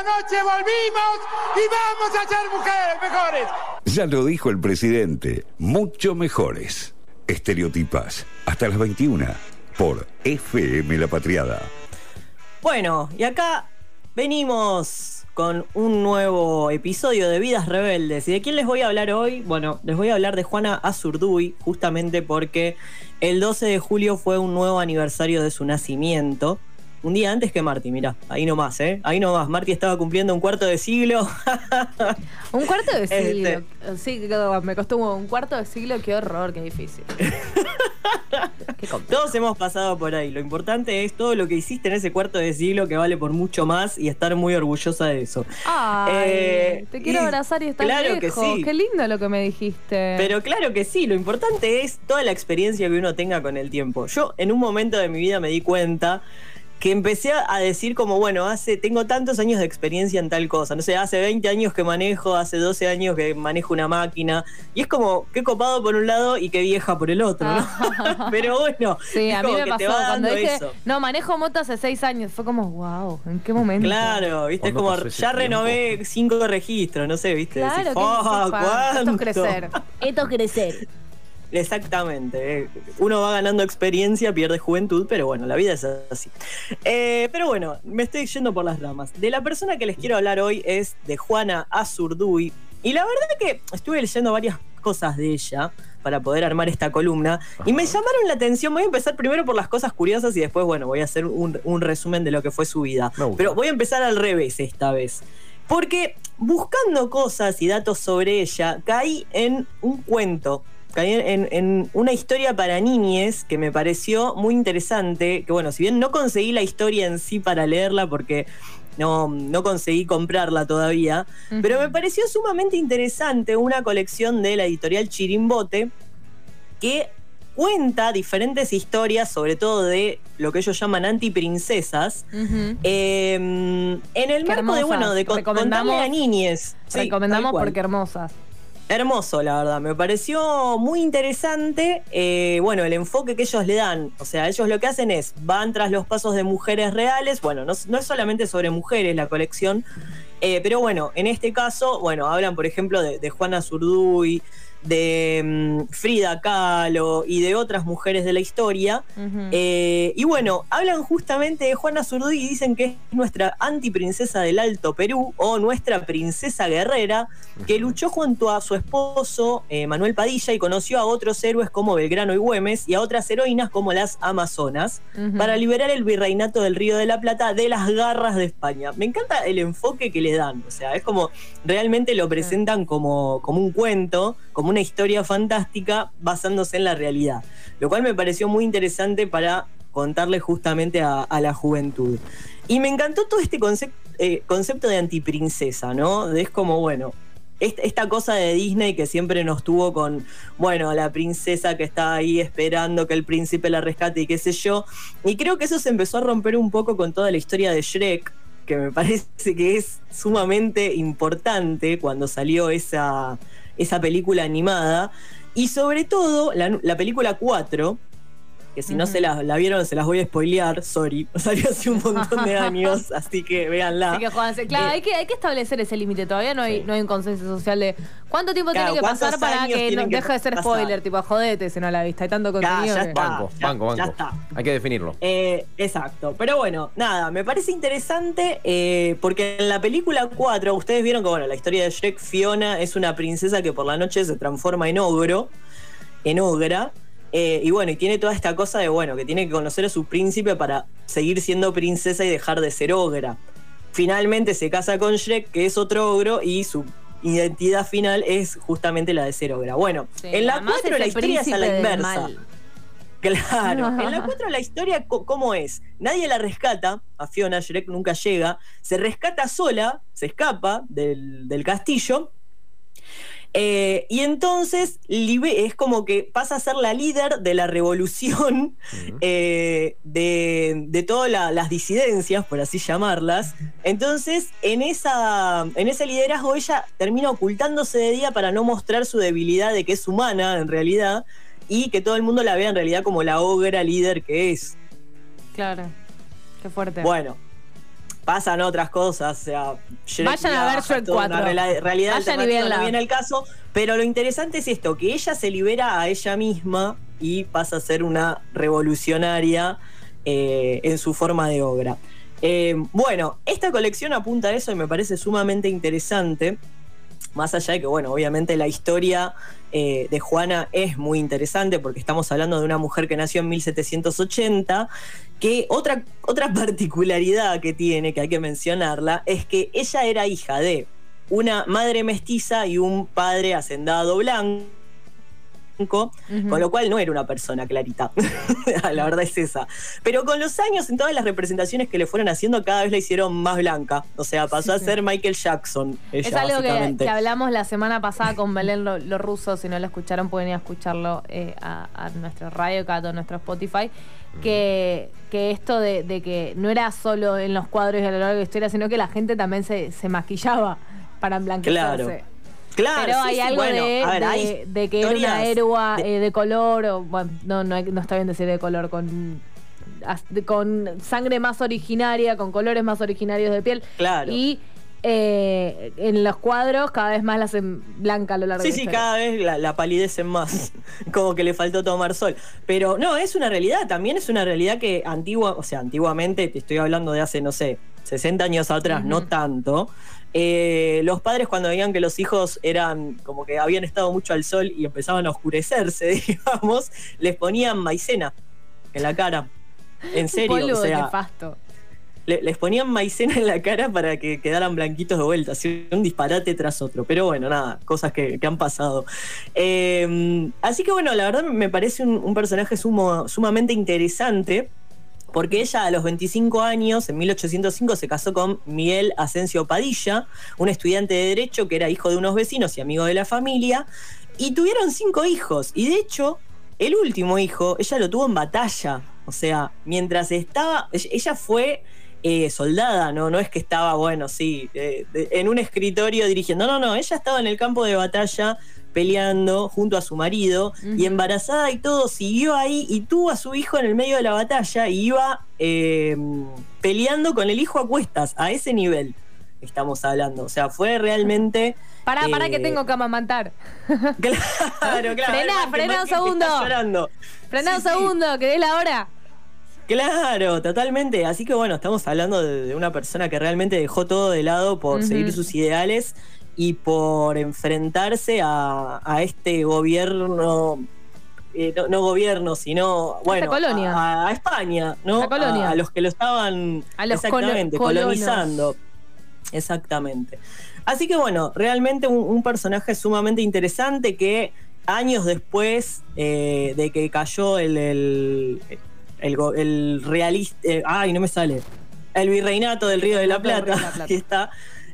esta noche volvimos y vamos a ser mujeres mejores. Ya lo dijo el presidente, mucho mejores. Estereotipas, hasta las 21, por FM La Patriada. Bueno, y acá venimos con un nuevo episodio de Vidas Rebeldes. ¿Y de quién les voy a hablar hoy? Bueno, les voy a hablar de Juana Azurduy, justamente porque el 12 de julio fue un nuevo aniversario de su nacimiento. Un día antes que Marty, mira, ahí nomás, ¿eh? Ahí nomás. Marty estaba cumpliendo un cuarto de siglo. un cuarto de Este. siglo. Sí, me costó un cuarto de siglo, qué horror, qué difícil. Qué. Todos hemos pasado por ahí. Lo importante es todo lo que hiciste en ese cuarto de siglo que vale por mucho más y estar muy orgullosa de eso. Ay, Eh, te quiero y- abrazar y estar claro que lejos. sí. Qué lindo lo que me dijiste. Pero claro que sí, lo importante es toda la experiencia que uno tenga con el tiempo. Yo en un momento de mi vida me di cuenta que empecé a decir como, bueno, hace, tengo tantos años de experiencia en tal cosa. No sé, hace 20 años que manejo, hace 12 años que manejo una máquina. Y es como, qué copado por un lado y qué vieja por el otro, ¿no? Pero bueno, Sí, es a mí como me que te pasó va cuando dando dije, eso. no, manejo moto hace seis años. Fue como, wow, ¿en qué momento? Claro, viste, es ¿Cuándo como ya tiempo? renové cinco registros, no sé, viste. Claro, Decís, que "Fua, esto es ¿cuánto?". crecer. Esto es crecer. Exactamente. Uno va ganando experiencia, pierde juventud, pero bueno, la vida es así. Eh, pero bueno, me estoy yendo por las ramas. De la persona que les quiero hablar hoy es de Juana Azurduy. Y la verdad que estuve leyendo varias cosas de ella para poder armar esta columna y me llamaron la atención. Voy a empezar primero por las cosas curiosas y después, bueno, voy a hacer un, un resumen de lo que fue su vida. Pero voy a empezar al revés esta vez. Porque buscando cosas y datos sobre ella, caí en un cuento, caí en, en una historia para niñes que me pareció muy interesante. Que bueno, si bien no conseguí la historia en sí para leerla porque no, no conseguí comprarla todavía, pero me pareció sumamente interesante una colección de la editorial Chirimbote que cuenta diferentes historias, sobre todo de lo que ellos llaman antiprincesas, eh, en el marco de, bueno, de con- contarle a niñes. Sí, Recomendamos porque hermosas. Hermoso, la verdad. Me pareció muy interesante, eh, bueno, el enfoque que ellos le dan. O sea, ellos lo que hacen es, van tras los pasos de mujeres reales. Bueno, no, no es solamente sobre mujeres la colección, eh, pero bueno, en este caso, bueno, hablan, por ejemplo, de, de Juana Zurduy, de mm, Frida Kahlo y de otras mujeres de la historia. Eh, y bueno, hablan justamente de Juana Zurduy y dicen que es nuestra antiprincesa del Alto Perú o nuestra princesa guerrera que luchó junto a su esposo eh, Manuel Padilla y conoció a otros héroes como Belgrano y Güemes y a otras heroínas como las Amazonas para liberar el virreinato del Río de la Plata de las garras de España. Me encanta el enfoque que le dan, o sea, es como realmente lo presentan como, como un cuento, como una historia fantástica basándose en la realidad, lo cual me pareció muy interesante para contarle justamente a, a la juventud. Y me encantó todo este concep- eh, concepto de antiprincesa, ¿no? Es como, bueno, esta cosa de Disney que siempre nos tuvo con, bueno, la princesa que está ahí esperando que el príncipe la rescate y qué sé yo. Y creo que eso se empezó a romper un poco con toda la historia de Shrek, que me parece que es sumamente importante cuando salió esa, esa película animada. Y sobre todo, la, la película 4, que si no se la, la vieron se las voy a spoilear, sorry, salió hace un montón de años, así que véanla. Así que jódanse. Claro, Eh, hay, que, hay que establecer ese límite. Todavía no hay, Sí. no hay un consenso social de cuánto tiempo Claro, tiene que pasar ¿cuántos para que no, que deje de ser pasar? spoiler. Tipo, jodete si no la viste. Hay tanto Ya, contenido. ya que- está. Banco, ya- banco, ya banco. está. Hay que definirlo. Eh, exacto. Pero bueno, nada, me parece interesante eh, porque en la película 4, ustedes vieron que bueno, la historia de Shrek, Fiona es una princesa que por la noche se transforma en ogro, en ogra. Eh, y bueno, y tiene toda esta cosa de bueno, que tiene que conocer a su príncipe para seguir siendo princesa y dejar de ser ogra. Finalmente se casa con Shrek, que es otro ogro, y su identidad final es justamente la de ser ogra. Bueno, Sí, en la además 4 es la historia es a la inversa. Claro, en la 4 la historia, ¿cómo es? Nadie la rescata, a Fiona Shrek nunca llega, se rescata sola, se escapa del, del castillo, eh, y entonces libe- es como que pasa a ser la líder de la revolución eh, de, de todas la- las disidencias, por así llamarlas. Entonces, en, esa, en ese liderazgo ella termina ocultándose de día para no mostrar su debilidad de que es humana en realidad y que todo el mundo la vea en realidad como la ogra líder que es. Claro. Qué fuerte. Bueno, pasan otras cosas, o sea, Vayan a ver Shrek toda una 4. rela- realidad Vayan y véanla. no viene el caso, pero lo interesante es esto, que ella se libera a ella misma y pasa a ser una revolucionaria eh, en su forma de obra. Eh, bueno, esta colección apunta a eso y me parece sumamente interesante. Más allá de que, bueno, obviamente la historia eh, de Juana es muy interesante porque estamos hablando de una mujer que nació en 1780, que otra, otra particularidad que tiene, que hay que mencionarla, es que ella era hija de una madre mestiza y un padre hacendado blanco. Con lo cual no era una persona clarita. la verdad es esa. Pero con los años, en todas las representaciones que le fueron haciendo, cada vez la hicieron más blanca. O sea, pasó Sí, a sí. ser Michael Jackson. Ella, Es algo que, hablamos la semana pasada con Belén lo, lo ruso. Si no lo escucharon, pueden ir a escucharlo eh, a, a nuestro Radio Cat o nuestro Spotify. Que, que esto de, de que no era solo en los cuadros y a lo largo de la historia, sino que la gente también se, se maquillaba para emblanquecerse. Claro. Claro, Pero sí, hay sí, algo bueno, de, ver, de- hay de que era una héroa de- eh, de color, o bueno, no, no, hay- no está bien decir de color, con, con sangre más originaria, con colores más originarios de piel. Claro. Y eh, en los cuadros cada vez más la hacen blanca a lo largo Sí, de la sí, historia. cada vez la, la palidecen más. Como que le faltó tomar sol. Pero no, es una realidad. También es una realidad que antigua, o sea, antiguamente, te estoy hablando de hace, no sé, 60 años atrás, no tanto. eh, los padres cuando veían que los hijos eran como que habían estado mucho al sol y empezaban a oscurecerse, digamos, les ponían maicena en la cara. En serio, Polvo o sea, le- les ponían maicena en la cara para que quedaran blanquitos de vuelta, así un disparate tras otro. Pero bueno, nada, cosas que, que han pasado. Eh, así que bueno, la verdad me parece un, un personaje sumo- sumamente interesante. Porque ella a los 25 años, en 1805, se casó con Miguel Asensio Padilla, un estudiante de Derecho que era hijo de unos vecinos y amigo de la familia, y tuvieron cinco hijos. Y de hecho, el último hijo, ella lo tuvo en batalla. O sea, mientras estaba, ella fue eh, soldada, ¿no? No es que estaba, bueno, sí, eh, en un escritorio dirigiendo. No, no, no, ella estaba en el campo de batalla peleando junto a su marido y embarazada y todo, siguió ahí y tuvo a su hijo en el medio de la batalla y iba eh, peleando con el hijo a cuestas, a ese nivel estamos hablando. O sea, fue realmente... Pará, pará eh, que tengo que amamantar. Claro, claro. Frená, un segundo. Frená un Sí, sí. segundo, que dé la hora. Claro, totalmente. Así que bueno, estamos hablando de, de una persona que realmente dejó todo de lado por seguir sus ideales y por enfrentarse a, a este gobierno. eh, no, no gobierno, sino bueno, colonia. A, a España, ¿no? La colonia. A, los que lo estaban A los exactamente colo- colonizando. Exactamente. Así que bueno, realmente un, un personaje sumamente interesante que años después eh, de que cayó el, el, el, go- el realista, eh, ay, no me sale, el virreinato del Río de la de Plata, la Plata. que está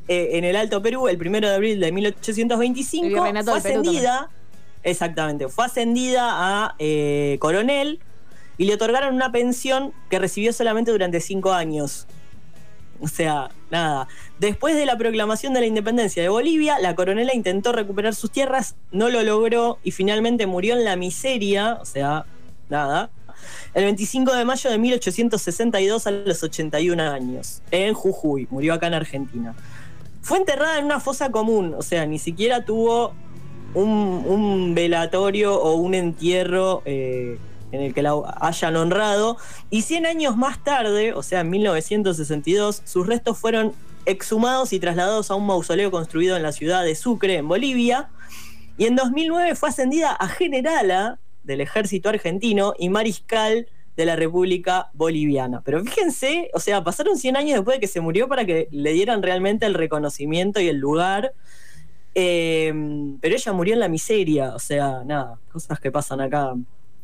eh, en el Alto Perú el primero de abril de El 1825, virreinato fue ascendida, exactamente, fue ascendida a eh, coronel y le otorgaron una pensión que recibió solamente durante cinco años. O sea, nada. Después de la proclamación de la independencia de Bolivia, la coronela intentó recuperar sus tierras, no lo logró y finalmente murió en la miseria, o sea, nada. El 25 de mayo de 1862 a los 81 años, en Jujuy, murió acá en Argentina. Fue enterrada en una fosa común, o sea, ni siquiera tuvo un, velatorio o un entierro eh, en el que la hayan honrado. Y 100 años más tarde, o sea, en 1962, sus restos fueron exhumados y trasladados a un mausoleo construido en la ciudad de Sucre, en Bolivia. Y en 2009 fue ascendida a generala del ejército argentino y mariscal de la República Boliviana. Pero fíjense, o sea, pasaron 100 años después de que se murió para que le dieran realmente el reconocimiento y el lugar. Eh, pero ella murió en la miseria, o sea, nada, cosas que pasan acá,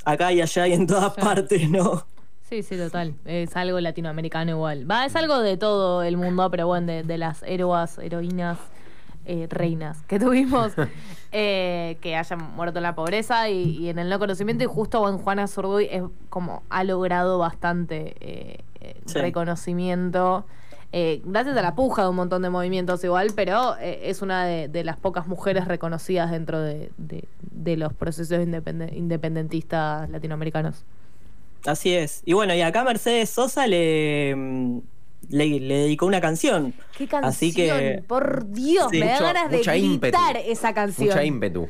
acá y allá y en todas Claro. partes, ¿no? Sí, sí, total. Es algo latinoamericano igual. Va, es algo de todo el mundo, pero bueno, de, de las héroas, heroínas, eh, reinas que tuvimos, eh, que hayan muerto en la pobreza y, y en el no conocimiento. Y justo en Juana Zurduy es como ha logrado bastante eh, Sí. reconocimiento. gracias a la puja de un montón de movimientos igual, pero es una de, de las pocas mujeres reconocidas dentro de, de- de los procesos independe- independentistas latinoamericanos. Así es. Y bueno, y acá Mercedes Sosa le, mm, le, le dedicó una canción. Qué canción, Así que por Dios, Sí. me da Mucho- ganas de mucha ímpetu. gritar esa canción. Mucha ímpetu.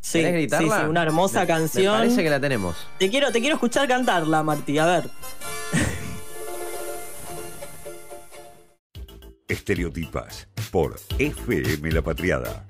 sí, ¿Querés sí, gritarla? sí, una hermosa Me- canción. Me parece que la tenemos. Te quiero, te quiero escuchar cantarla, Martí, a ver. Estereotipas por FM La Patriada.